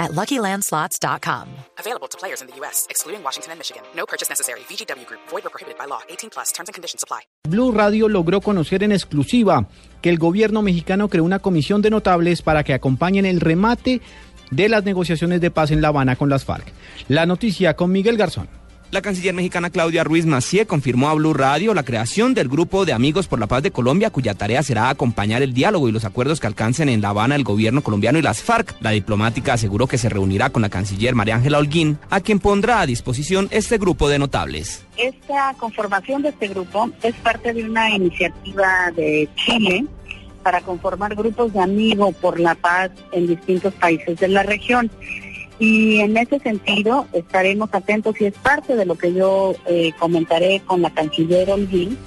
at LuckyLandSlots.com. Available to players in the U.S., excluding Washington and Michigan. No purchase necessary. VGW Group. Void or prohibited by law. 18 plus. Terms and conditions apply. Blue Radio logró conocer en exclusiva que el gobierno mexicano creó una comisión de notables para que acompañen el remate de las negociaciones de paz en La Habana con las FARC. La noticia con Miguel Garzón. La canciller mexicana Claudia Ruiz Macié confirmó a Blue Radio la creación del Grupo de Amigos por la Paz de Colombia, cuya tarea será acompañar el diálogo y los acuerdos que alcancen en La Habana el gobierno colombiano y las FARC. La diplomática aseguró que se reunirá con la canciller María Ángela Holguín, a quien pondrá a disposición este grupo de notables. Esta conformación de este grupo es parte de una iniciativa de Chile para conformar grupos de amigos por la paz en distintos países de la región. Y en ese sentido estaremos atentos y es parte de lo que yo eh, comentaré con la canciller Holguín,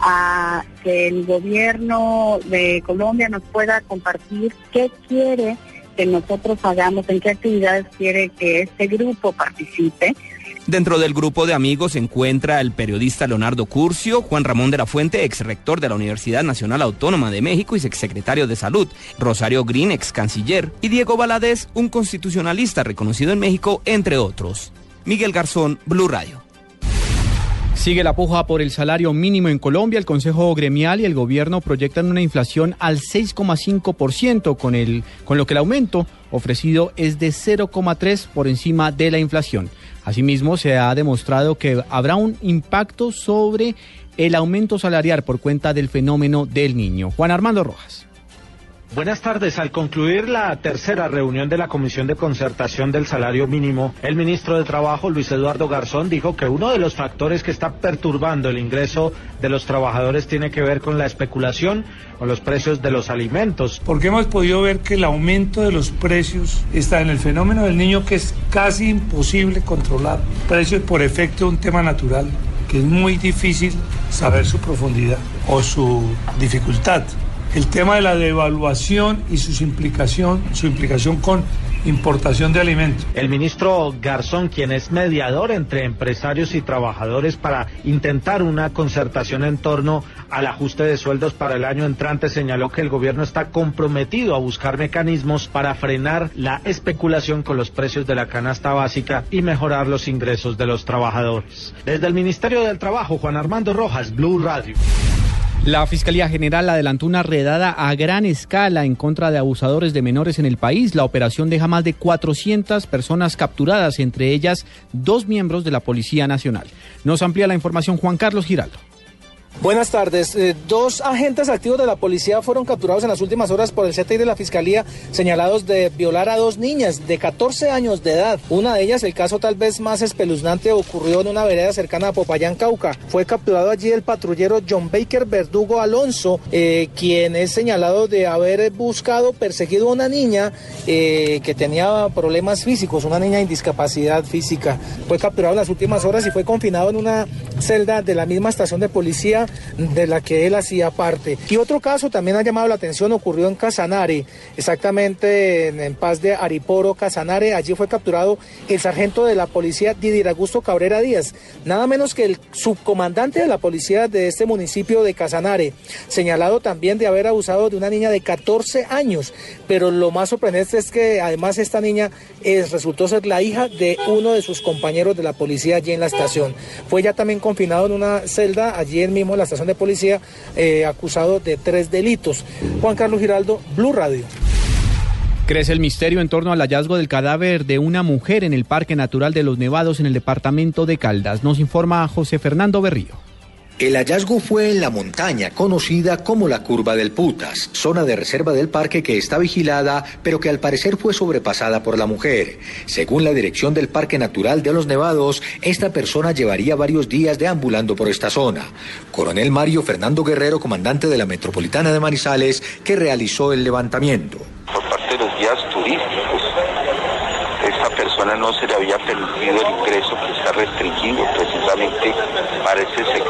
a que el gobierno de Colombia nos pueda compartir qué quiere que nosotros hagamos, en qué actividades quiere que este grupo participe Dentro del grupo de amigos se encuentra el periodista Leonardo Curcio, Juan Ramón de la Fuente, ex rector de la Universidad Nacional Autónoma de México y exsecretario de Salud, Rosario Green, ex canciller, y Diego Valadez, un constitucionalista reconocido en México, entre otros. Miguel Garzón, Blue Radio. Sigue la puja por el salario mínimo en Colombia. El Consejo Gremial y el gobierno proyectan una inflación al 6,5%, con, con lo que el aumento ofrecido es de 0,3 por encima de la inflación. Asimismo, se ha demostrado que habrá un impacto sobre el aumento salarial por cuenta del fenómeno del niño. Juan Armando Rojas. Buenas tardes. Al concluir la tercera reunión de la Comisión de Concertación del Salario Mínimo, el ministro de Trabajo, Luis Eduardo Garzón, dijo que uno de los factores que está perturbando el ingreso de los trabajadores tiene que ver con la especulación con los precios de los alimentos. Porque hemos podido ver que el aumento de los precios está en el fenómeno del niño que es casi imposible controlar. Precios por efecto de un tema natural que es muy difícil saber su profundidad o su dificultad el tema de la devaluación y su implicación, su implicación con importación de alimentos. El ministro Garzón, quien es mediador entre empresarios y trabajadores para intentar una concertación en torno al ajuste de sueldos para el año entrante, señaló que el gobierno está comprometido a buscar mecanismos para frenar la especulación con los precios de la canasta básica y mejorar los ingresos de los trabajadores. Desde el Ministerio del Trabajo, Juan Armando Rojas, Blue Radio. La Fiscalía General adelantó una redada a gran escala en contra de abusadores de menores en el país. La operación deja más de 400 personas capturadas, entre ellas dos miembros de la Policía Nacional. Nos amplía la información Juan Carlos Giraldo. Buenas tardes. Eh, dos agentes activos de la policía fueron capturados en las últimas horas por el CTI de la Fiscalía, señalados de violar a dos niñas de 14 años de edad. Una de ellas, el caso tal vez más espeluznante, ocurrió en una vereda cercana a Popayán, Cauca. Fue capturado allí el patrullero John Baker Verdugo Alonso, eh, quien es señalado de haber buscado, perseguido a una niña eh, que tenía problemas físicos, una niña en discapacidad física. Fue capturado en las últimas horas y fue confinado en una celda de la misma estación de policía de la que él hacía parte. Y otro caso también ha llamado la atención, ocurrió en Casanare, exactamente en, Paz de Ariporo, Casanare. Allí fue capturado el sargento de la policía Didier Augusto Cabrera Díaz, nada menos que el subcomandante de la policía de este municipio de Casanare, señalado también de haber abusado de una niña de 14 años. Pero lo más sorprendente es que además esta niña es, resultó ser la hija de uno de sus compañeros de la policía allí en la estación. Fue ya también confinado en una celda allí en mismo la estación de policía, eh, acusado de tres delitos. Juan Carlos Giraldo, Blue Radio. Crece el misterio en torno al hallazgo del cadáver de una mujer en el Parque Natural de los Nevados en el departamento de Caldas. Nos informa José Fernando Berrío. El hallazgo fue en la montaña conocida como la Curva del Putas, zona de reserva del parque que está vigilada, pero que al parecer fue sobrepasada por la mujer. Según la dirección del Parque Natural de los Nevados, esta persona llevaría varios días deambulando por esta zona. Coronel Mario Fernando Guerrero, comandante de la Metropolitana de Manizales, que realizó el levantamiento. Por parte de los guías turísticos, esta persona no se le había permitido el ingreso que está restringido precisamente para ese sector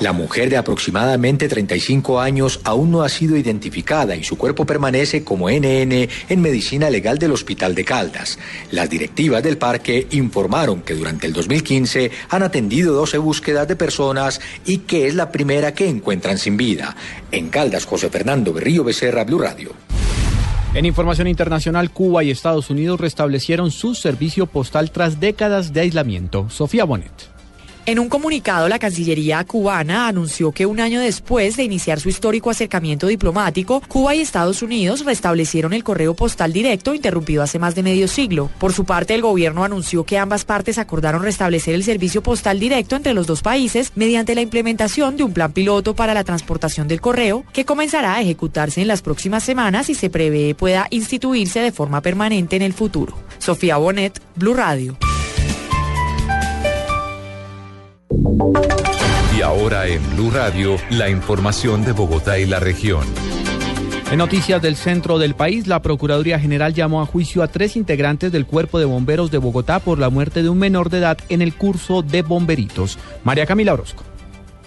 La mujer de aproximadamente 35 años aún no ha sido identificada y su cuerpo permanece como NN en medicina legal del Hospital de Caldas. Las directivas del parque informaron que durante el 2015 han atendido 12 búsquedas de personas y que es la primera que encuentran sin vida. En Caldas, José Fernando Berrío Becerra, Blue Radio. En información internacional, Cuba y Estados Unidos restablecieron su servicio postal tras décadas de aislamiento. Sofía Bonet. En un comunicado, la Cancillería cubana anunció que un año después de iniciar su histórico acercamiento diplomático, Cuba y Estados Unidos restablecieron el correo postal directo interrumpido hace más de medio siglo. Por su parte, el gobierno anunció que ambas partes acordaron restablecer el servicio postal directo entre los dos países mediante la implementación de un plan piloto para la transportación del correo que comenzará a ejecutarse en las próximas semanas y se prevé pueda instituirse de forma permanente en el futuro. Sofía Bonet, Blue Radio. Y ahora en Blue Radio, la información de Bogotá y la región. En noticias del centro del país, la Procuraduría General llamó a juicio a tres integrantes del Cuerpo de Bomberos de Bogotá por la muerte de un menor de edad en el curso de bomberitos. María Camila Orozco.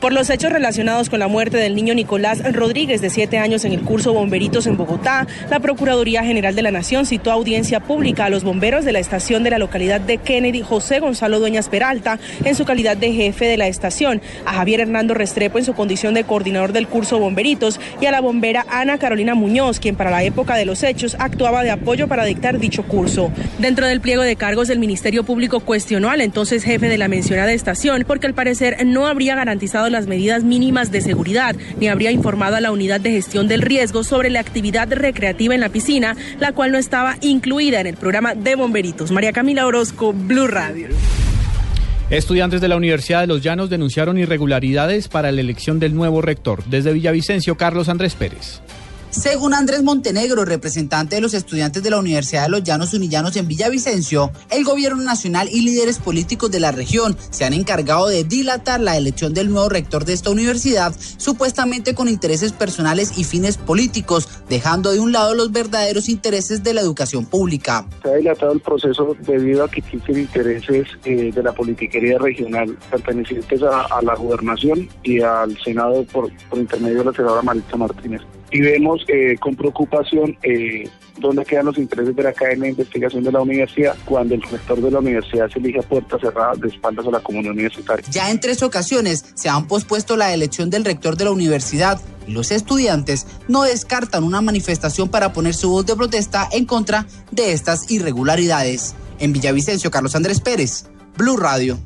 Por los hechos relacionados con la muerte del niño Nicolás Rodríguez, de siete años, en el curso Bomberitos en Bogotá, la Procuraduría General de la Nación citó a audiencia pública a los bomberos de la estación de la localidad de Kennedy, José Gonzalo Dueñas Peralta, en su calidad de jefe de la estación, a Javier Hernando Restrepo en su condición de coordinador del curso Bomberitos y a la bombera Ana Carolina Muñoz, quien para la época de los hechos actuaba de apoyo para dictar dicho curso. Dentro del pliego de cargos, el Ministerio Público cuestionó al entonces jefe de la mencionada estación porque al parecer no habría garantizado las medidas mínimas de seguridad, ni habría informado a la unidad de gestión del riesgo sobre la actividad recreativa en la piscina, la cual no estaba incluida en el programa de bomberitos. María Camila Orozco, Blue Radio. Estudiantes de la Universidad de Los Llanos denunciaron irregularidades para la elección del nuevo rector. Desde Villavicencio, Carlos Andrés Pérez. Según Andrés Montenegro, representante de los estudiantes de la Universidad de los Llanos Unillanos en Villavicencio, el gobierno nacional y líderes políticos de la región se han encargado de dilatar la elección del nuevo rector de esta universidad, supuestamente con intereses personales y fines políticos, dejando de un lado los verdaderos intereses de la educación pública. Se ha dilatado el proceso debido a que existen intereses eh, de la politiquería regional pertenecientes a, la gobernación y al Senado por, por intermedio de la senadora Maritza Martínez y vemos eh, con preocupación eh, dónde quedan los intereses de la cadena de investigación de la universidad cuando el rector de la universidad se elige a puerta cerrada de espaldas a la comunidad universitaria. Ya en tres ocasiones se han pospuesto la elección del rector de la universidad y los estudiantes no descartan una manifestación para poner su voz de protesta en contra de estas irregularidades. En Villavicencio, Carlos Andrés Pérez, Blue Radio.